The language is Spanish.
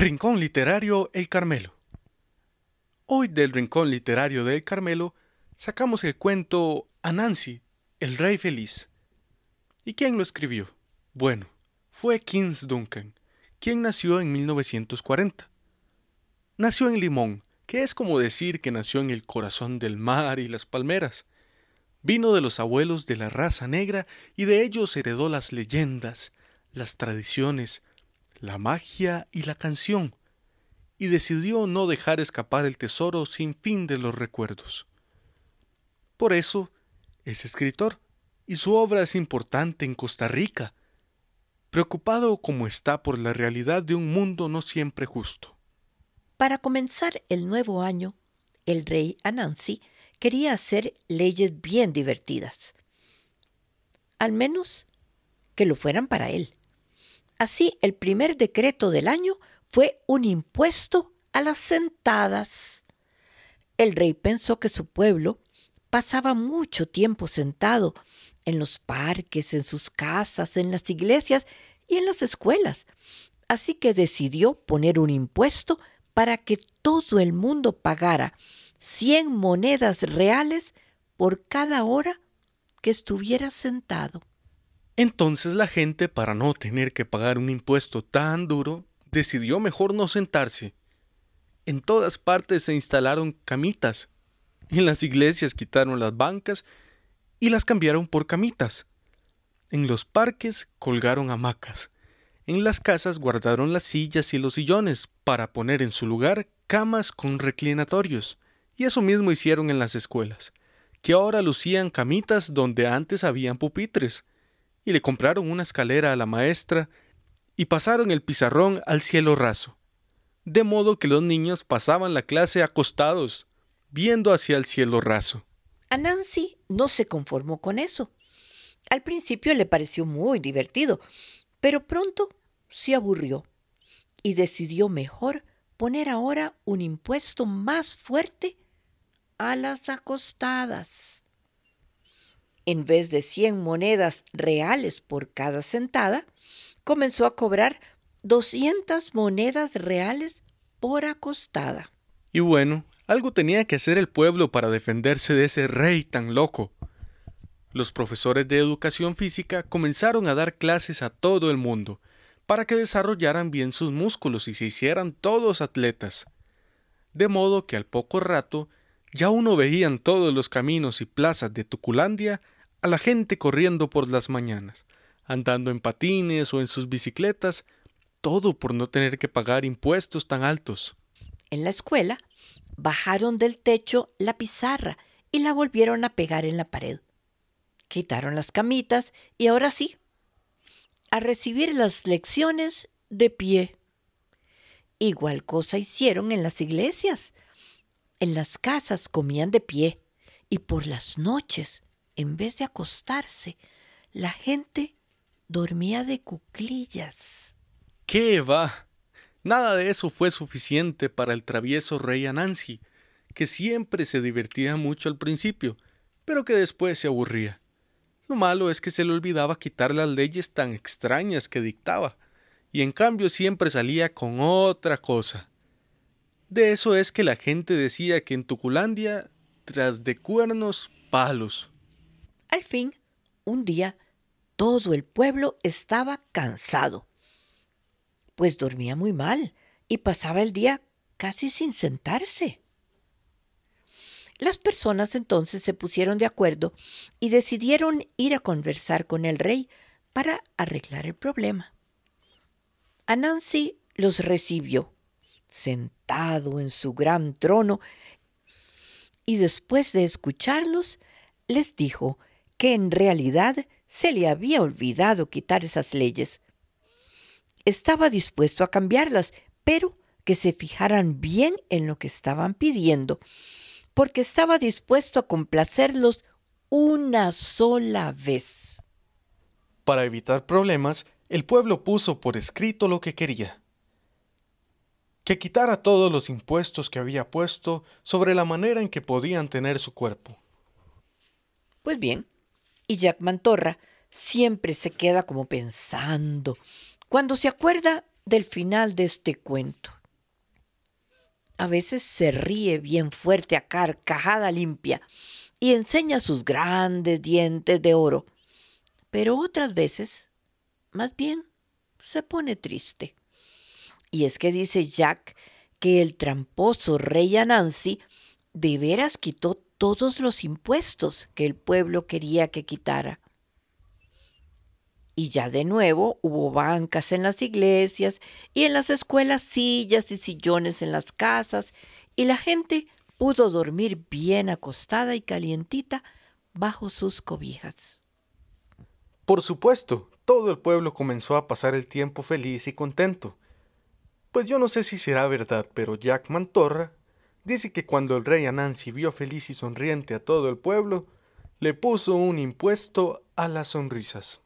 Rincón Literario El Carmelo. Hoy del Rincón Literario del Carmelo sacamos el cuento Anansi, el Rey Feliz. ¿Y quién lo escribió? Bueno, fue Kings Duncan, quien nació en 1940. Nació en Limón, que es como decir que nació en el corazón del mar y las palmeras. Vino de los abuelos de la raza negra y de ellos heredó las leyendas, las tradiciones, la magia y la canción, y decidió no dejar escapar el tesoro sin fin de los recuerdos. Por eso es escritor, y su obra es importante en Costa Rica, preocupado como está por la realidad de un mundo no siempre justo. Para comenzar el nuevo año, el rey Anansi quería hacer leyes bien divertidas. Al menos que lo fueran para él. Así, el primer decreto del año fue un impuesto a las sentadas. El rey pensó que su pueblo pasaba mucho tiempo sentado en los parques, en sus casas, en las iglesias y en las escuelas. Así que decidió poner un impuesto para que todo el mundo pagara 100 monedas reales por cada hora que estuviera sentado. Entonces la gente, para no tener que pagar un impuesto tan duro, decidió mejor no sentarse. En todas partes se instalaron camitas. En las iglesias quitaron las bancas y las cambiaron por camitas. En los parques colgaron hamacas. En las casas guardaron las sillas y los sillones para poner en su lugar camas con reclinatorios. Y eso mismo hicieron en las escuelas, que ahora lucían camitas donde antes habían pupitres y le compraron una escalera a la maestra y pasaron el pizarrón al cielo raso, de modo que los niños pasaban la clase acostados, viendo hacia el cielo raso. A Nancy no se conformó con eso. Al principio le pareció muy divertido, pero pronto se aburrió y decidió mejor poner ahora un impuesto más fuerte a las acostadas en vez de 100 monedas reales por cada sentada, comenzó a cobrar 200 monedas reales por acostada. Y bueno, algo tenía que hacer el pueblo para defenderse de ese rey tan loco. Los profesores de educación física comenzaron a dar clases a todo el mundo, para que desarrollaran bien sus músculos y se hicieran todos atletas. De modo que al poco rato ya uno veía en todos los caminos y plazas de Tuculandia a la gente corriendo por las mañanas, andando en patines o en sus bicicletas, todo por no tener que pagar impuestos tan altos. En la escuela, bajaron del techo la pizarra y la volvieron a pegar en la pared. Quitaron las camitas y ahora sí, a recibir las lecciones de pie. Igual cosa hicieron en las iglesias. En las casas comían de pie y por las noches, en vez de acostarse, la gente dormía de cuclillas. ¿Qué va? Nada de eso fue suficiente para el travieso rey Anansi, que siempre se divertía mucho al principio, pero que después se aburría. Lo malo es que se le olvidaba quitar las leyes tan extrañas que dictaba, y en cambio siempre salía con otra cosa. De eso es que la gente decía que en Tuculandia, tras de cuernos, palos. Al fin, un día, todo el pueblo estaba cansado, pues dormía muy mal y pasaba el día casi sin sentarse. Las personas entonces se pusieron de acuerdo y decidieron ir a conversar con el rey para arreglar el problema. Anansi los recibió sentado en su gran trono, y después de escucharlos, les dijo que en realidad se le había olvidado quitar esas leyes. Estaba dispuesto a cambiarlas, pero que se fijaran bien en lo que estaban pidiendo, porque estaba dispuesto a complacerlos una sola vez. Para evitar problemas, el pueblo puso por escrito lo que quería que quitara todos los impuestos que había puesto sobre la manera en que podían tener su cuerpo. Pues bien, y Jack Mantorra siempre se queda como pensando, cuando se acuerda del final de este cuento. A veces se ríe bien fuerte a carcajada limpia y enseña sus grandes dientes de oro, pero otras veces, más bien, se pone triste. Y es que dice Jack que el tramposo rey Anansi de veras quitó todos los impuestos que el pueblo quería que quitara. Y ya de nuevo hubo bancas en las iglesias y en las escuelas sillas y sillones en las casas y la gente pudo dormir bien acostada y calientita bajo sus cobijas. Por supuesto, todo el pueblo comenzó a pasar el tiempo feliz y contento. Pues yo no sé si será verdad, pero Jack Mantorra dice que cuando el rey Anansi vio feliz y sonriente a todo el pueblo, le puso un impuesto a las sonrisas.